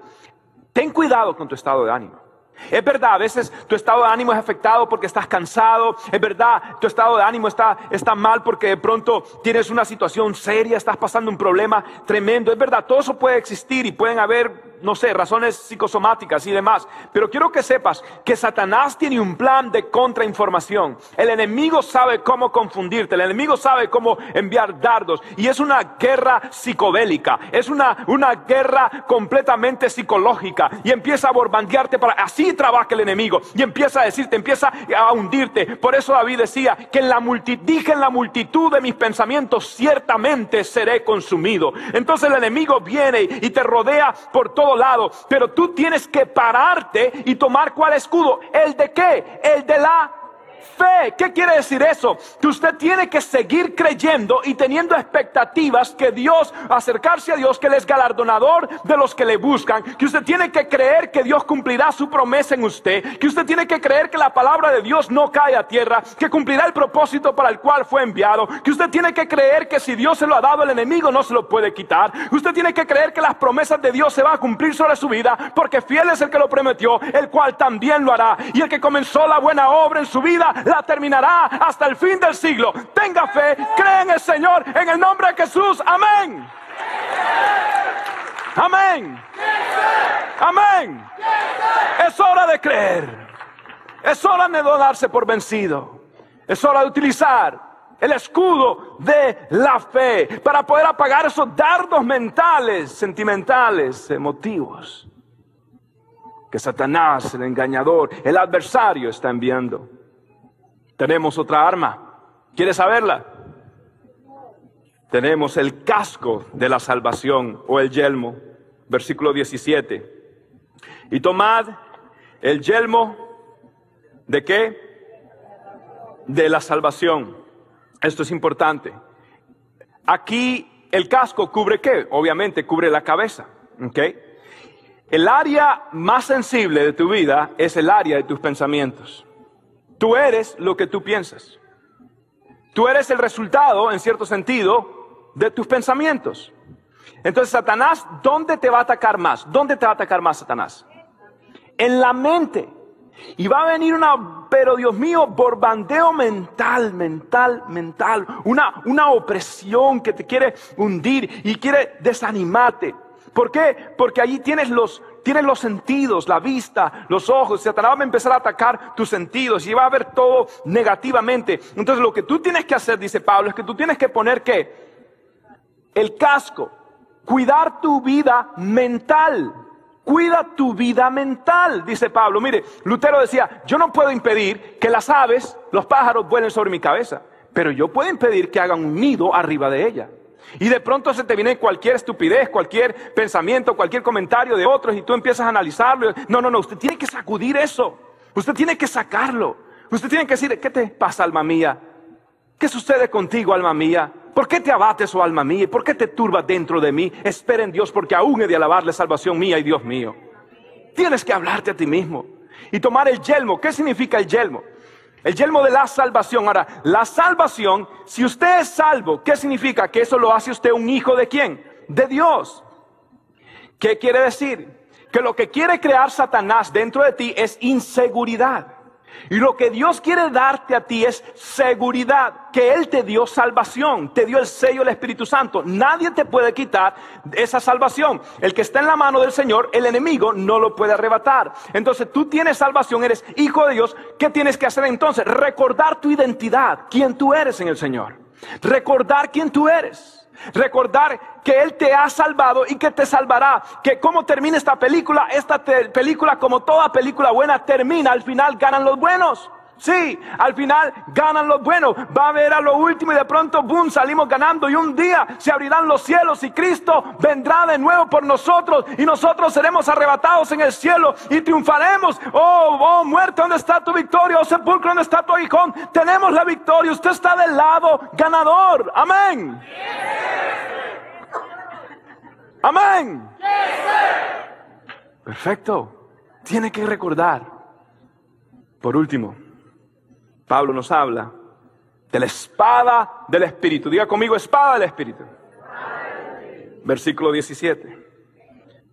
Ten cuidado con tu estado de ánimo. Es verdad, a veces tu estado de ánimo es afectado porque estás cansado. Es verdad, tu estado de ánimo está, está mal porque de pronto tienes una situación seria, estás pasando un problema tremendo. Es verdad, todo eso puede existir y pueden haber no sé, razones psicosomáticas y demás. Pero quiero que sepas que Satanás tiene un plan de contrainformación. El enemigo sabe cómo confundirte, el enemigo sabe cómo enviar dardos. Y es una guerra psicobélica, es una, una guerra completamente psicológica. Y empieza a borbandearte para... Así trabaja el enemigo. Y empieza a decirte, empieza a hundirte. Por eso David decía que en la dije en la multitud de mis pensamientos, ciertamente seré consumido. Entonces el enemigo viene y te rodea por todo lado, pero tú tienes que pararte y tomar cuál escudo, el de qué, el de la fe. ¿Qué quiere decir eso? Que usted tiene que seguir creyendo y teniendo expectativas que Dios, acercarse a Dios, que Él es galardonador de los que le buscan, que usted tiene que creer que Dios cumplirá su promesa en usted, que usted tiene que creer que la palabra de Dios no cae a tierra, que cumplirá el propósito para el cual fue enviado, que usted tiene que creer que si Dios se lo ha dado el enemigo no se lo puede quitar, usted tiene que creer que las promesas de Dios se van a cumplir sobre su vida, porque fiel es el que lo prometió, el cual también lo hará, y el que comenzó la buena obra en su vida, la terminará hasta el fin del siglo. Tenga fe, cree en el Señor, en el nombre de Jesús. Amén. Amén. Amén. Es hora de creer. Es hora de no darse por vencido. Es hora de utilizar el escudo de la fe para poder apagar esos dardos mentales, sentimentales, emotivos que Satanás, el engañador, el adversario está enviando. Tenemos otra arma. ¿Quieres saberla? Tenemos el casco de la salvación o el yelmo, versículo 17. Y tomad el yelmo de qué? De la salvación. Esto es importante. Aquí el casco cubre qué? Obviamente cubre la cabeza. ¿ok? El área más sensible de tu vida es el área de tus pensamientos. Tú eres lo que tú piensas. Tú eres el resultado, en cierto sentido, de tus pensamientos. Entonces, Satanás, ¿dónde te va a atacar más? ¿Dónde te va a atacar más Satanás? En la mente. Y va a venir una, pero Dios mío, borbandeo mental, mental, mental. Una, una opresión que te quiere hundir y quiere desanimarte. ¿Por qué? Porque allí tienes los, tienes los sentidos, la vista, los ojos. Satanás va a empezar a atacar tus sentidos y va a ver todo negativamente. Entonces lo que tú tienes que hacer, dice Pablo, es que tú tienes que poner qué? El casco. Cuidar tu vida mental. Cuida tu vida mental, dice Pablo. Mire, Lutero decía, yo no puedo impedir que las aves, los pájaros vuelen sobre mi cabeza, pero yo puedo impedir que hagan un nido arriba de ella. Y de pronto se te viene cualquier estupidez, cualquier pensamiento, cualquier comentario de otros y tú empiezas a analizarlo. No, no, no, usted tiene que sacudir eso. Usted tiene que sacarlo. Usted tiene que decir, ¿qué te pasa, alma mía? ¿Qué sucede contigo, alma mía? ¿Por qué te abates, oh alma mía? ¿Por qué te turbas dentro de mí? Espera en Dios porque aún he de alabarle salvación mía y Dios mío. Tienes que hablarte a ti mismo y tomar el yelmo. ¿Qué significa el yelmo? El yelmo de la salvación. Ahora, la salvación, si usted es salvo, ¿qué significa? Que eso lo hace usted un hijo de quién? De Dios. ¿Qué quiere decir? Que lo que quiere crear Satanás dentro de ti es inseguridad. Y lo que Dios quiere darte a ti es seguridad, que Él te dio salvación, te dio el sello del Espíritu Santo. Nadie te puede quitar esa salvación. El que está en la mano del Señor, el enemigo no lo puede arrebatar. Entonces tú tienes salvación, eres hijo de Dios. ¿Qué tienes que hacer entonces? Recordar tu identidad, quién tú eres en el Señor. Recordar quién tú eres. Recordar que Él te ha salvado y que te salvará. Que cómo termina esta película, esta película como toda película buena termina, al final ganan los buenos. Sí, al final ganan los buenos. Va a haber a lo último y de pronto, boom, salimos ganando. Y un día se abrirán los cielos y Cristo vendrá de nuevo por nosotros. Y nosotros seremos arrebatados en el cielo y triunfaremos. Oh, oh, muerte, ¿dónde está tu victoria? Oh, sepulcro, ¿dónde está tu aguijón? Tenemos la victoria. Usted está del lado ganador. Amén. Amén. Perfecto. Tiene que recordar. Por último. Pablo nos habla de la espada del Espíritu. Diga conmigo, espada del Espíritu. Versículo 17.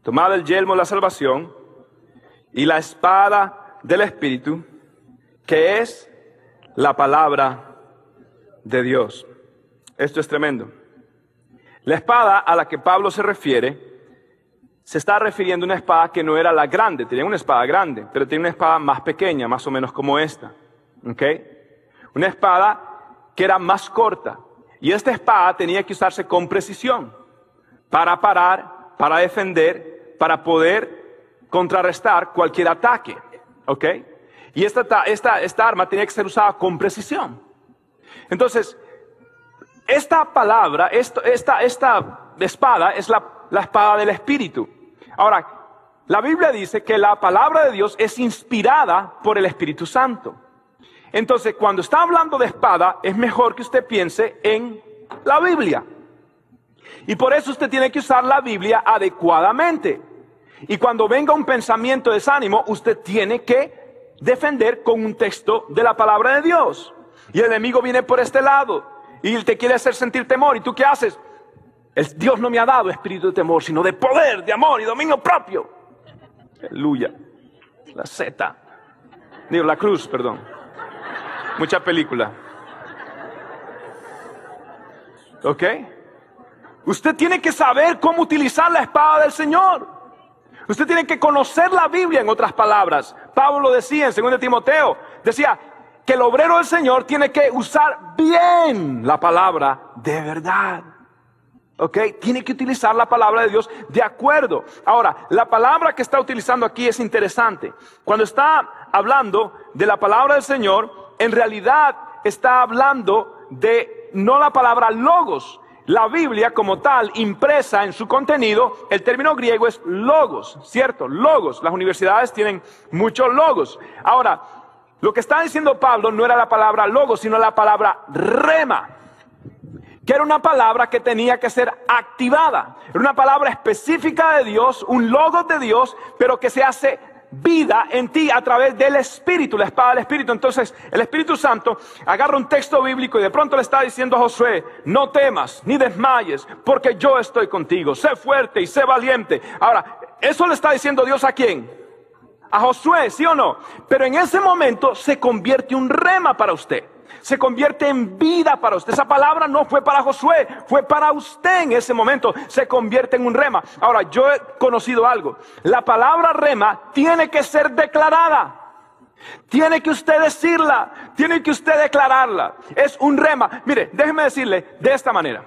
Tomad el yelmo de la salvación y la espada del Espíritu, que es la palabra de Dios. Esto es tremendo. La espada a la que Pablo se refiere se está refiriendo a una espada que no era la grande, tenía una espada grande, pero tiene una espada más pequeña, más o menos como esta. Una espada que era más corta. Y esta espada tenía que usarse con precisión para parar, para defender, para poder contrarrestar cualquier ataque. ¿Ok? Y esta, esta, esta arma tenía que ser usada con precisión. Entonces, esta palabra, esta, esta espada es la, la espada del Espíritu. Ahora, la Biblia dice que la palabra de Dios es inspirada por el Espíritu Santo. Entonces, cuando está hablando de espada, es mejor que usted piense en la Biblia. Y por eso usted tiene que usar la Biblia adecuadamente. Y cuando venga un pensamiento de desánimo, usted tiene que defender con un texto de la palabra de Dios. Y el enemigo viene por este lado y te quiere hacer sentir temor. ¿Y tú qué haces? El Dios no me ha dado espíritu de temor, sino de poder, de amor y dominio propio. Aleluya. La Z. Digo, la cruz, perdón. Mucha película. ¿Ok? Usted tiene que saber cómo utilizar la espada del Señor. Usted tiene que conocer la Biblia, en otras palabras. Pablo decía en 2 Timoteo, decía que el obrero del Señor tiene que usar bien la palabra de verdad. ¿Ok? Tiene que utilizar la palabra de Dios de acuerdo. Ahora, la palabra que está utilizando aquí es interesante. Cuando está hablando de la palabra del Señor, en realidad está hablando de no la palabra logos. La Biblia como tal, impresa en su contenido, el término griego es logos, ¿cierto? Logos. Las universidades tienen muchos logos. Ahora, lo que está diciendo Pablo no era la palabra logos, sino la palabra rema, que era una palabra que tenía que ser activada. Era una palabra específica de Dios, un logo de Dios, pero que se hace vida en ti a través del Espíritu, la espada del Espíritu. Entonces, el Espíritu Santo agarra un texto bíblico y de pronto le está diciendo a Josué, no temas ni desmayes, porque yo estoy contigo. Sé fuerte y sé valiente. Ahora, ¿eso le está diciendo Dios a quién? A Josué, ¿sí o no? Pero en ese momento se convierte un rema para usted se convierte en vida para usted. Esa palabra no fue para Josué, fue para usted en ese momento. Se convierte en un rema. Ahora, yo he conocido algo. La palabra rema tiene que ser declarada. Tiene que usted decirla, tiene que usted declararla. Es un rema. Mire, déjeme decirle de esta manera.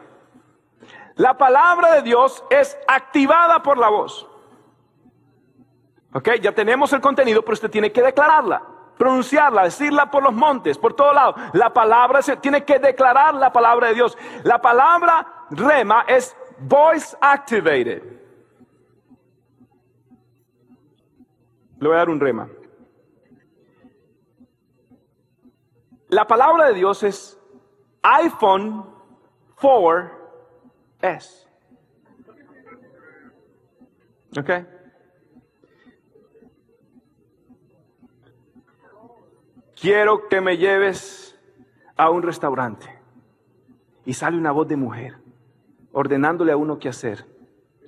La palabra de Dios es activada por la voz. Ok, ya tenemos el contenido, pero usted tiene que declararla pronunciarla, decirla por los montes, por todo lado. La palabra se tiene que declarar la palabra de Dios. La palabra rema es voice activated. Le voy a dar un rema. La palabra de Dios es iPhone 4S. ¿Ok? Quiero que me lleves a un restaurante. Y sale una voz de mujer, ordenándole a uno qué hacer.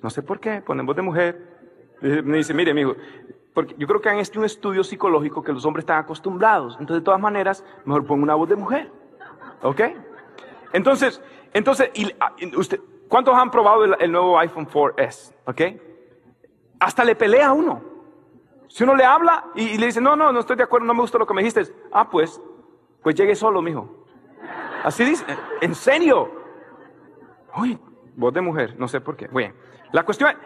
No sé por qué, ponen voz de mujer. Me dice, mire, amigo, porque yo creo que han hecho un estudio psicológico que los hombres están acostumbrados. Entonces, de todas maneras, mejor pongo una voz de mujer. ¿Ok? Entonces, entonces, ah, usted, ¿cuántos han probado el, el nuevo iPhone 4S? ¿Ok? Hasta le pelea a uno. Si uno le habla y, le dice, no, no, no estoy de acuerdo, no me gusta lo que me dijiste, ah, pues, pues llegue solo, mijo. Así dice, en serio. Uy, Voz de mujer, no sé por qué. Bien. La cuestión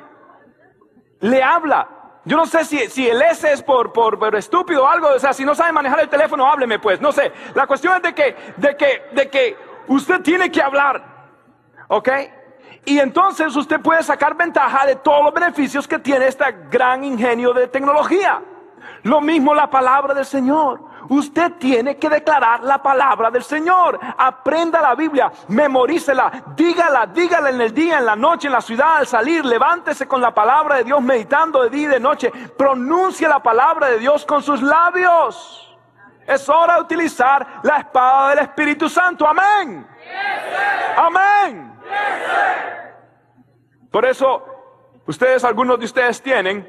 le habla. Yo no sé si, si el S es por, por, por, estúpido o algo. O sea, si no sabe manejar el teléfono, hábleme pues. No sé. La cuestión es de que, de que, de que usted tiene que hablar. ¿Ok? Y entonces usted puede sacar ventaja de todos los beneficios que tiene este gran ingenio de tecnología. Lo mismo la palabra del Señor. Usted tiene que declarar la palabra del Señor. Aprenda la Biblia, memorícela, dígala, dígala en el día, en la noche, en la ciudad, al salir. Levántese con la palabra de Dios, meditando de día y de noche. Pronuncie la palabra de Dios con sus labios. Es hora de utilizar la espada del Espíritu Santo. Amén. Amén. Por eso, ustedes, algunos de ustedes tienen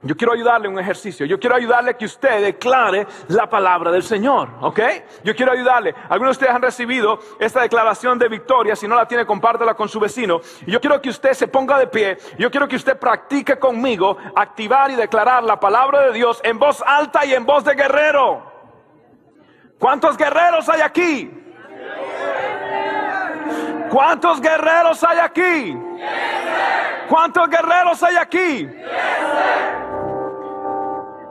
yo quiero ayudarle un ejercicio. Yo quiero ayudarle que usted declare la palabra del Señor, ¿ok? Yo quiero ayudarle. Algunos de ustedes han recibido esta declaración de victoria. Si no la tiene, compártela con su vecino. Yo quiero que usted se ponga de pie. Yo quiero que usted practique conmigo activar y declarar la palabra de Dios en voz alta y en voz de guerrero. ¿Cuántos guerreros hay aquí? ¿Cuántos guerreros hay aquí? ¿Cuántos guerreros hay aquí?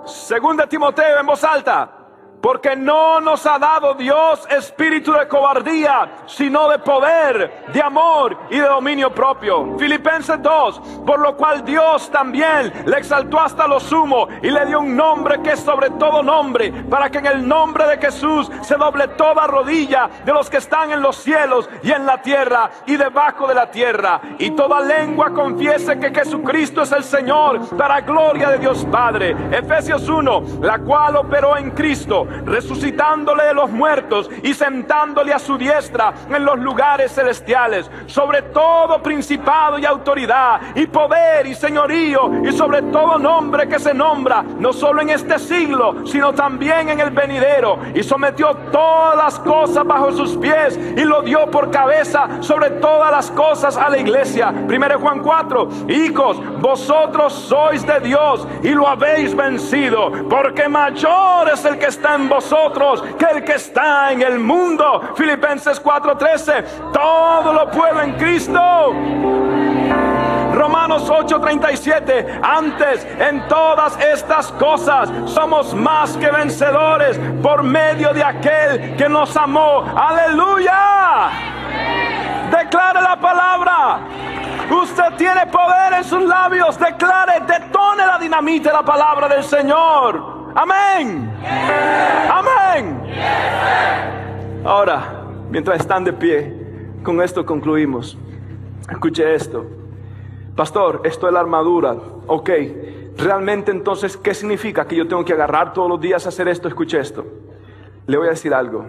Segunda Timoteo en voz alta. Porque no nos ha dado Dios espíritu de cobardía, sino de poder, de amor y de dominio propio. Filipenses 2, por lo cual Dios también le exaltó hasta lo sumo y le dio un nombre que es sobre todo nombre, para que en el nombre de Jesús se doble toda rodilla de los que están en los cielos y en la tierra y debajo de la tierra, y toda lengua confiese que Jesucristo es el Señor, para gloria de Dios Padre. Efesios 1, la cual operó en Cristo resucitándole de los muertos y sentándole a su diestra en los lugares celestiales, sobre todo principado y autoridad y poder y señorío y sobre todo nombre que se nombra, no solo en este siglo, sino también en el venidero, y sometió todas las cosas bajo sus pies y lo dio por cabeza sobre todas las cosas a la iglesia. Primero Juan 4, hijos, vosotros sois de Dios y lo habéis vencido, porque mayor es el que está en vosotros que el que está en el mundo. Filipenses 4:13, todo lo puedo en Cristo. Romanos 8:37, antes en todas estas cosas somos más que vencedores por medio de aquel que nos amó. Aleluya. Declare la palabra. Usted tiene poder en sus labios. Declare, detone la dinamita, la palabra del Señor. Amén. Amén. Ahora, mientras están de pie, con esto concluimos. Escuche esto. Pastor, esto es la armadura. Ok. Realmente entonces, ¿qué significa? Que yo tengo que agarrar todos los días a hacer esto. Escuche esto. Le voy a decir algo.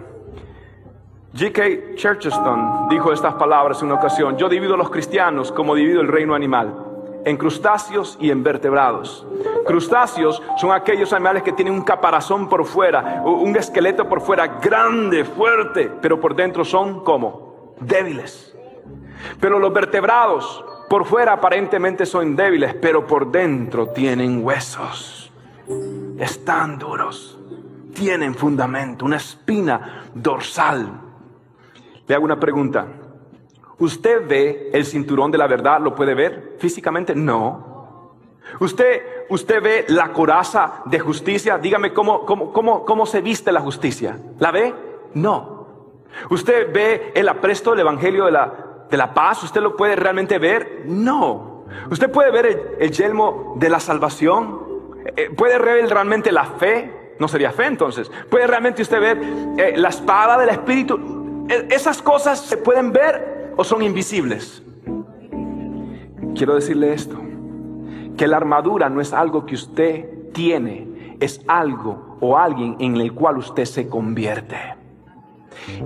G.K. Churcheston dijo estas palabras en una ocasión. Yo divido a los cristianos como divido el reino animal en crustáceos y en vertebrados. Crustáceos son aquellos animales que tienen un caparazón por fuera, un esqueleto por fuera grande, fuerte, pero por dentro son como débiles. Pero los vertebrados por fuera aparentemente son débiles, pero por dentro tienen huesos. Están duros, tienen fundamento, una espina dorsal. Le hago una pregunta. ¿Usted ve el cinturón de la verdad? ¿Lo puede ver físicamente? No. ¿Usted, usted ve la coraza de justicia? Dígame cómo, cómo, cómo, cómo se viste la justicia. ¿La ve? No. ¿Usted ve el apresto del Evangelio de la, de la paz? ¿Usted lo puede realmente ver? No. ¿Usted puede ver el, yelmo de la salvación? Eh, ¿Puede ver realmente la fe? No sería fe entonces. ¿Puede realmente usted ver eh, la espada del Espíritu? E, esas cosas se pueden ver o son invisibles? Quiero decirle esto, que la armadura no es algo que usted tiene, es algo o alguien en el cual usted se convierte.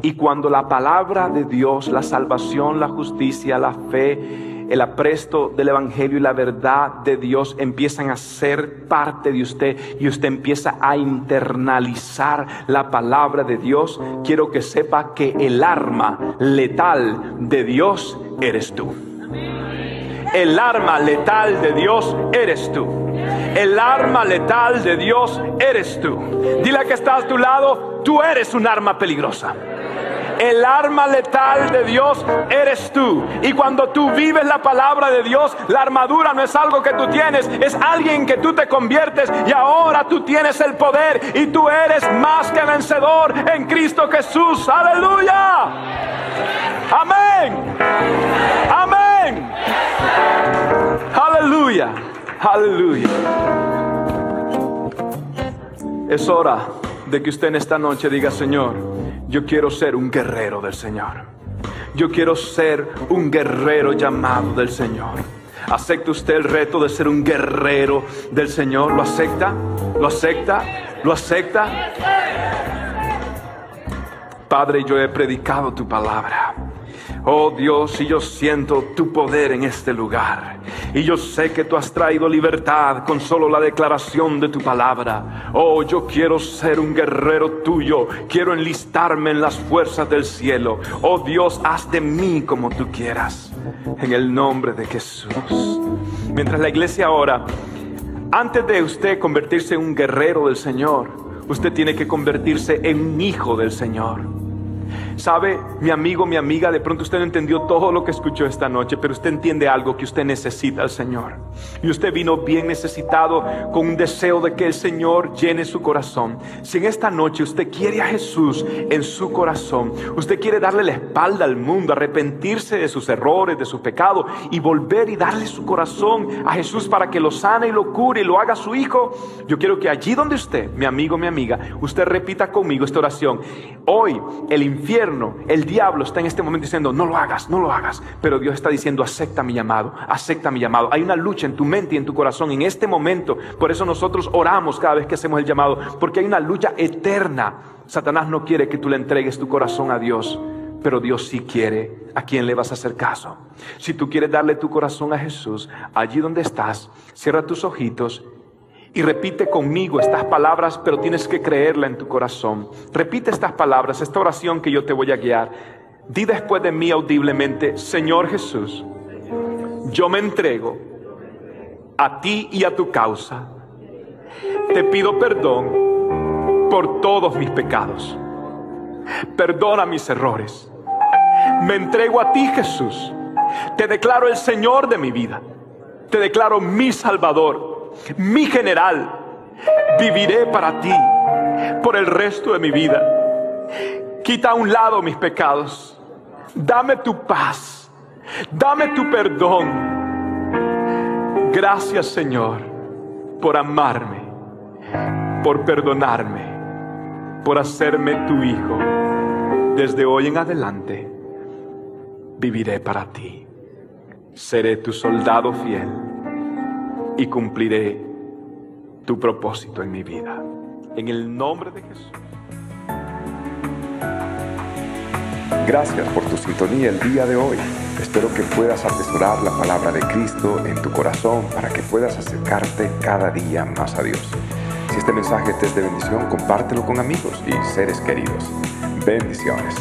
Y cuando la palabra de Dios, la salvación, la justicia, la fe, el apresto del Evangelio y la verdad de Dios empiezan a ser parte de usted y usted empieza a internalizar la palabra de Dios, quiero que sepa que el arma letal de Dios eres tú. El arma letal de Dios eres tú. El arma letal de Dios eres tú. Dile que está a tu lado, tú eres un arma peligrosa El arma letal de Dios eres tú. Y cuando tú vives la palabra de Dios, la armadura no es algo que tú tienes, es alguien que tú te conviertes y ahora tú tienes el poder y tú eres más que vencedor en Cristo Jesús. Aleluya. Amén. Amén. Aleluya. Aleluya. Es hora de que usted en esta noche diga, Señor, yo quiero ser un guerrero del Señor. Yo quiero ser un guerrero llamado del Señor. ¿Acepta usted el reto de ser un guerrero del Señor? ¿Lo acepta? ¿Lo acepta? ¿Lo acepta? Padre, yo he predicado tu palabra. Oh Dios, y yo siento tu poder en este lugar. Y yo sé que tú has traído libertad con solo la declaración de tu palabra. Oh, yo quiero ser un guerrero tuyo. Quiero enlistarme en las fuerzas del cielo. Oh Dios, haz de mí como tú quieras. En el nombre de Jesús. Mientras la iglesia ora, antes de usted convertirse en un guerrero del Señor, usted tiene que convertirse en un hijo del Señor. Sabe, mi amigo, mi amiga, de pronto usted no entendió todo lo que escuchó esta noche, pero usted entiende algo que usted necesita al Señor. Y usted vino bien necesitado con un deseo de que el Señor llene su corazón. Si en esta noche usted quiere a Jesús en su corazón, usted quiere darle la espalda al mundo, arrepentirse de sus errores, de su pecado y volver y darle su corazón a Jesús para que lo sane y lo cure y lo haga su hijo, yo quiero que allí donde usted, mi amigo, mi amiga, usted repita conmigo esta oración. Hoy el el diablo está en este momento diciendo, no lo hagas, no lo hagas. Pero Dios está diciendo, acepta mi llamado, acepta mi llamado. Hay una lucha en tu mente y en tu corazón en este momento. Por eso nosotros oramos cada vez que hacemos el llamado, porque hay una lucha eterna. Satanás no quiere que tú le entregues tu corazón a Dios. Pero Dios sí quiere a quién le vas a hacer caso. Si tú quieres darle tu corazón a Jesús, allí donde estás, cierra tus ojitos y repite conmigo estas palabras, pero tienes que creerla en tu corazón. Repite estas palabras, esta oración que yo te voy a guiar. Di después de mí audiblemente, Señor Jesús, yo me entrego a ti y a tu causa. Te pido perdón por todos mis pecados. Perdona mis errores. Me entrego a ti, Jesús. Te declaro el Señor de mi vida. Te declaro mi Salvador mi general. Viviré para ti por el resto de mi vida. Quita a un lado mis pecados. Dame tu paz. Dame tu perdón. Gracias Señor por amarme, por perdonarme, por hacerme tu hijo. Desde hoy en adelante viviré para ti. Seré tu soldado fiel y cumpliré tu propósito en mi vida. En el nombre de Jesús. Gracias por tu sintonía el día de hoy. Espero que puedas atesorar la palabra de Cristo en tu corazón para que puedas acercarte cada día más a Dios. Si este mensaje te es de bendición, compártelo con amigos y seres queridos. Bendiciones.